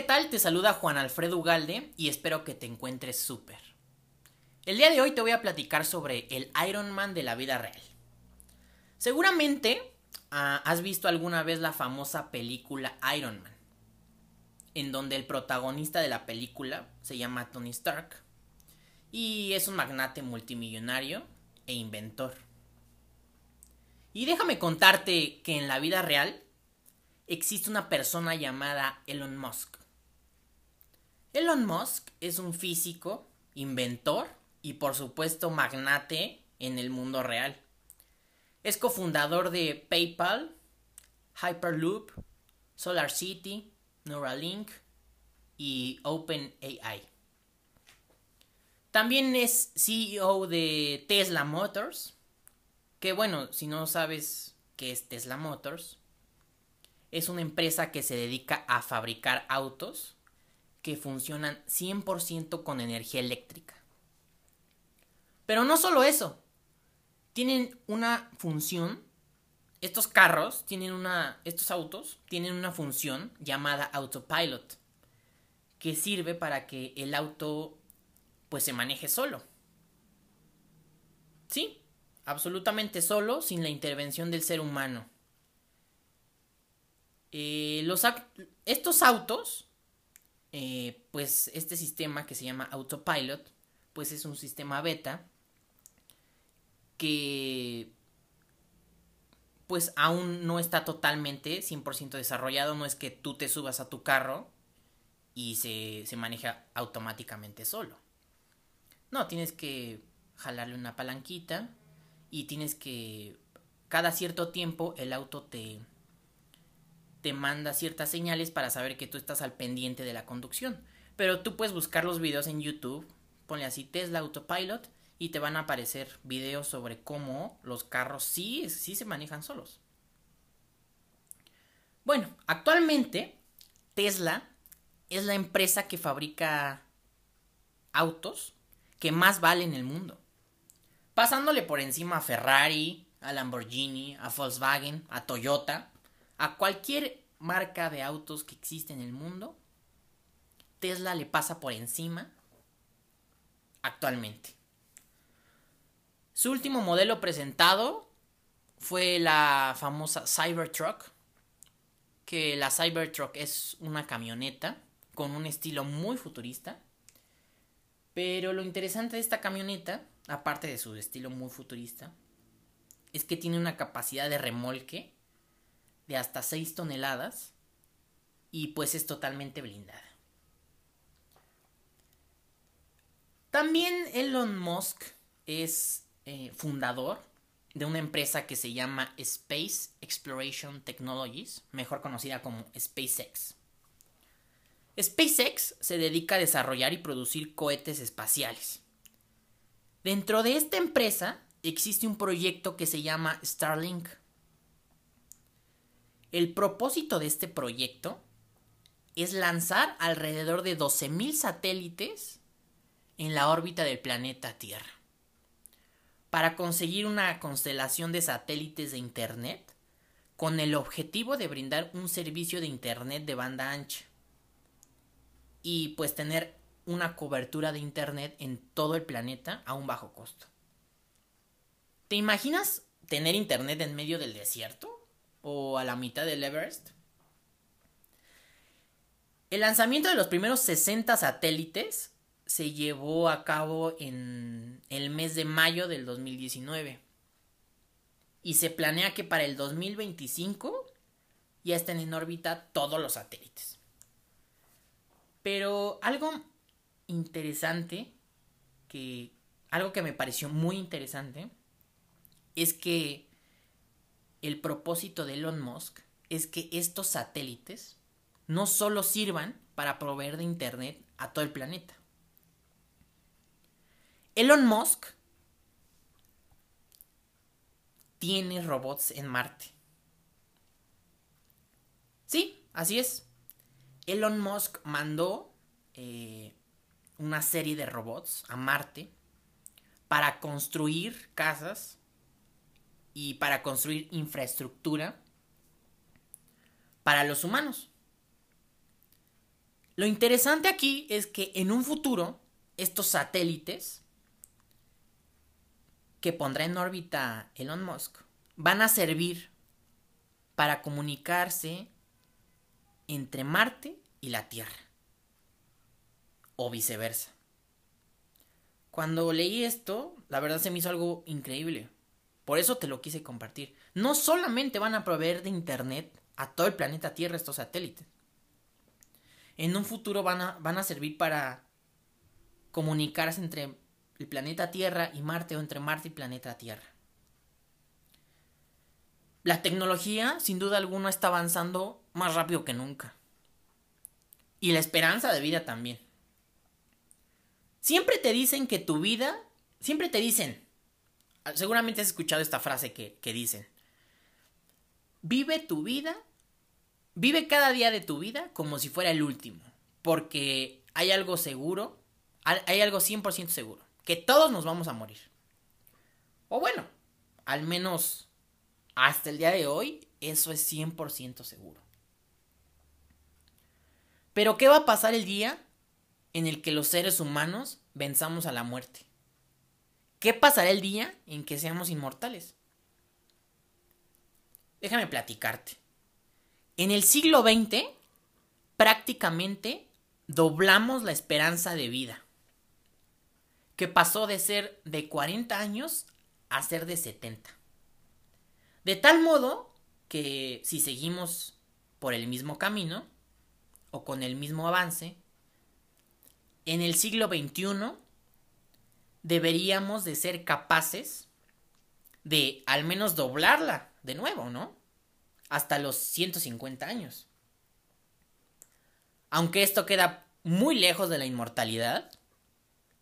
¿qué tal? Te saluda Juan Alfredo Ugalde y espero que te encuentres súper. El día de hoy te voy a platicar sobre el Iron Man de la vida real. Seguramente ah, has visto alguna vez la famosa película Iron Man, en donde el protagonista de la película se llama Tony Stark y es un magnate multimillonario e inventor. Y déjame contarte que en la vida real existe una persona llamada Elon Musk. Elon Musk es un físico, inventor y por supuesto magnate en el mundo real. Es cofundador de PayPal, Hyperloop, SolarCity, Neuralink y OpenAI. También es CEO de Tesla Motors, que bueno, si no sabes qué es Tesla Motors, es una empresa que se dedica a fabricar autos que funcionan 100% con energía eléctrica. Pero no solo eso, tienen una función, estos carros tienen una, estos autos tienen una función llamada autopilot, que sirve para que el auto pues se maneje solo. Sí, absolutamente solo, sin la intervención del ser humano. Eh, estos autos, eh, pues este sistema que se llama Autopilot, pues es un sistema beta que pues aún no está totalmente 100% desarrollado, no es que tú te subas a tu carro y se, se maneja automáticamente solo. No, tienes que jalarle una palanquita y tienes que cada cierto tiempo el auto te, te manda ciertas señales para saber que tú estás al pendiente de la conducción. Pero tú puedes buscar los videos en YouTube, ponle así Tesla Autopilot y te van a aparecer videos sobre cómo los carros sí, sí se manejan solos. Bueno, actualmente Tesla es la empresa que fabrica autos que más vale en el mundo. Pasándole por encima a Ferrari, a Lamborghini, a Volkswagen, a Toyota, a cualquier marca de autos que existe en el mundo, Tesla le pasa por encima actualmente. Su último modelo presentado fue la famosa Cybertruck, que la Cybertruck es una camioneta con un estilo muy futurista. Pero lo interesante de esta camioneta, aparte de su estilo muy futurista, es que tiene una capacidad de remolque de hasta 6 toneladas y pues es totalmente blindada. También Elon Musk es eh, fundador de una empresa que se llama Space Exploration Technologies, mejor conocida como SpaceX. SpaceX se dedica a desarrollar y producir cohetes espaciales. Dentro de esta empresa existe un proyecto que se llama Starlink, el propósito de este proyecto es lanzar alrededor de 12.000 satélites en la órbita del planeta Tierra para conseguir una constelación de satélites de Internet con el objetivo de brindar un servicio de Internet de banda ancha y pues tener una cobertura de Internet en todo el planeta a un bajo costo. ¿Te imaginas tener Internet en medio del desierto? O a la mitad del Everest. El lanzamiento de los primeros 60 satélites se llevó a cabo en el mes de mayo del 2019. Y se planea que para el 2025 ya estén en órbita todos los satélites. Pero algo interesante, que algo que me pareció muy interesante, es que el propósito de Elon Musk es que estos satélites no solo sirvan para proveer de Internet a todo el planeta. Elon Musk tiene robots en Marte. Sí, así es. Elon Musk mandó eh, una serie de robots a Marte para construir casas y para construir infraestructura para los humanos. Lo interesante aquí es que en un futuro estos satélites que pondrá en órbita Elon Musk van a servir para comunicarse entre Marte y la Tierra. O viceversa. Cuando leí esto, la verdad se me hizo algo increíble. Por eso te lo quise compartir. No solamente van a proveer de Internet a todo el planeta Tierra estos satélites. En un futuro van a, van a servir para comunicarse entre el planeta Tierra y Marte o entre Marte y planeta Tierra. La tecnología, sin duda alguna, está avanzando más rápido que nunca. Y la esperanza de vida también. Siempre te dicen que tu vida, siempre te dicen, seguramente has escuchado esta frase que, que dicen, vive tu vida, vive cada día de tu vida como si fuera el último, porque hay algo seguro, hay algo 100% seguro, que todos nos vamos a morir. O bueno, al menos hasta el día de hoy, eso es 100% seguro. Pero ¿qué va a pasar el día en el que los seres humanos venzamos a la muerte? ¿Qué pasará el día en que seamos inmortales? Déjame platicarte. En el siglo XX, prácticamente doblamos la esperanza de vida, que pasó de ser de 40 años a ser de 70. De tal modo que si seguimos por el mismo camino o con el mismo avance, en el siglo XXI deberíamos de ser capaces de al menos doblarla de nuevo, ¿no? Hasta los 150 años. Aunque esto queda muy lejos de la inmortalidad,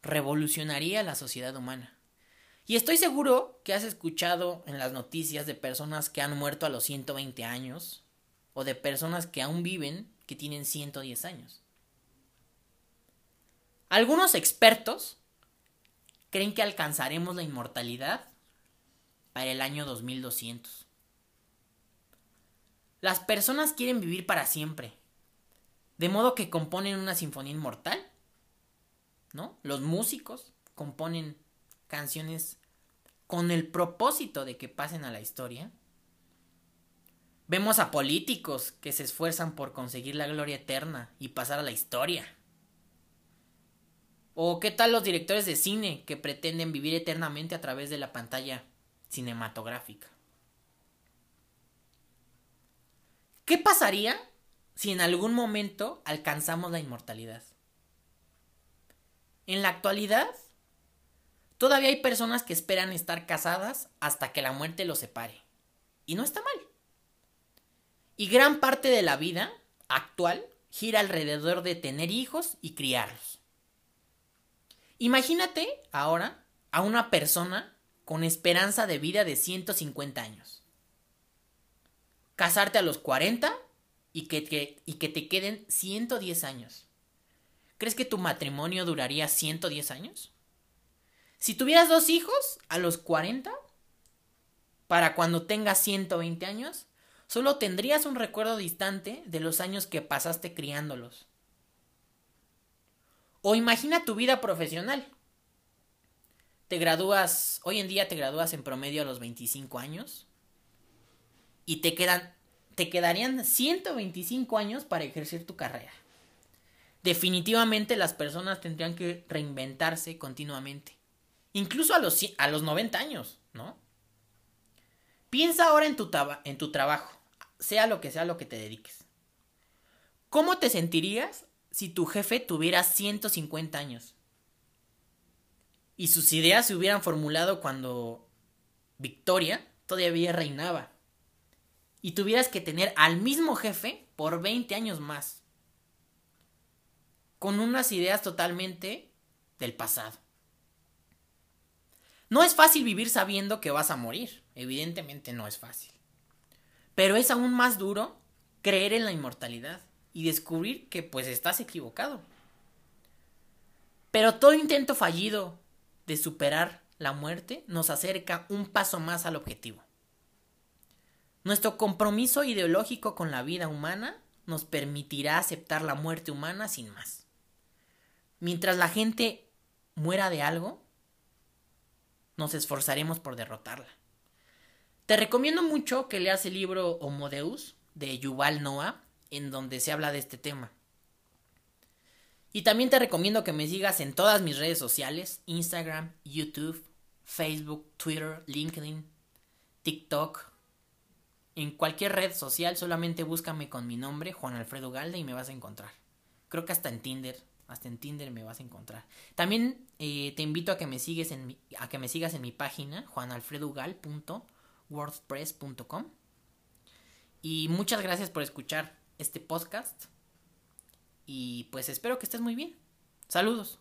revolucionaría la sociedad humana. Y estoy seguro que has escuchado en las noticias de personas que han muerto a los 120 años o de personas que aún viven que tienen 110 años. Algunos expertos creen que alcanzaremos la inmortalidad para el año 2200. Las personas quieren vivir para siempre, de modo que componen una sinfonía inmortal, ¿no? Los músicos componen canciones con el propósito de que pasen a la historia. Vemos a políticos que se esfuerzan por conseguir la gloria eterna y pasar a la historia. ¿O qué tal los directores de cine que pretenden vivir eternamente a través de la pantalla cinematográfica? ¿Qué pasaría si en algún momento alcanzamos la inmortalidad? En la actualidad, Todavía hay personas que esperan estar casadas hasta que la muerte los separe. Y no está mal. Y gran parte de la vida actual gira alrededor de tener hijos y criarlos. Imagínate ahora a una persona con esperanza de vida de 150 años. Casarte a los 40 y que, te queden 110 años. ¿Crees que tu matrimonio duraría 110 años? Si tuvieras dos hijos a los 40, para cuando tengas 120 años, solo tendrías un recuerdo distante de los años que pasaste criándolos. O imagina tu vida profesional. Te gradúas, hoy en día te gradúas en promedio a los 25 años y te quedan te quedarían 125 años para ejercer tu carrera. Definitivamente las personas tendrían que reinventarse continuamente. Incluso a los, a los 90 años, ¿no? Piensa ahora en tu, en tu trabajo, sea lo que sea lo que te dediques. ¿Cómo te sentirías si tu jefe tuviera 150 años? Y sus ideas se hubieran formulado cuando Victoria todavía reinaba. Y tuvieras que tener al mismo jefe por 20 años más. Con unas ideas totalmente del pasado. No es fácil vivir sabiendo que vas a morir, evidentemente no es fácil. Pero es aún más duro creer en la inmortalidad y descubrir que pues estás equivocado. Pero todo intento fallido de superar la muerte nos acerca un paso más al objetivo. Nuestro compromiso ideológico con la vida humana nos permitirá aceptar la muerte humana sin más. Mientras la gente muera de algo, nos esforzaremos por derrotarla. Te recomiendo mucho que leas el libro Homo Deus de Yuval Noah, en donde se habla de este tema. Y también te recomiendo que me sigas en todas mis redes sociales, Instagram, YouTube, Facebook, Twitter, LinkedIn, TikTok. En cualquier red social solamente búscame con mi nombre, Juan Alfredo Galde, y me vas a encontrar. Creo que hasta en Tinder, hasta en Tinder me vas a encontrar. También eh, te invito a que me en a que me sigas en mi página, juanalfredugal.wordpress.com. Y muchas gracias por escuchar este podcast. Y pues espero que estés muy bien. Saludos.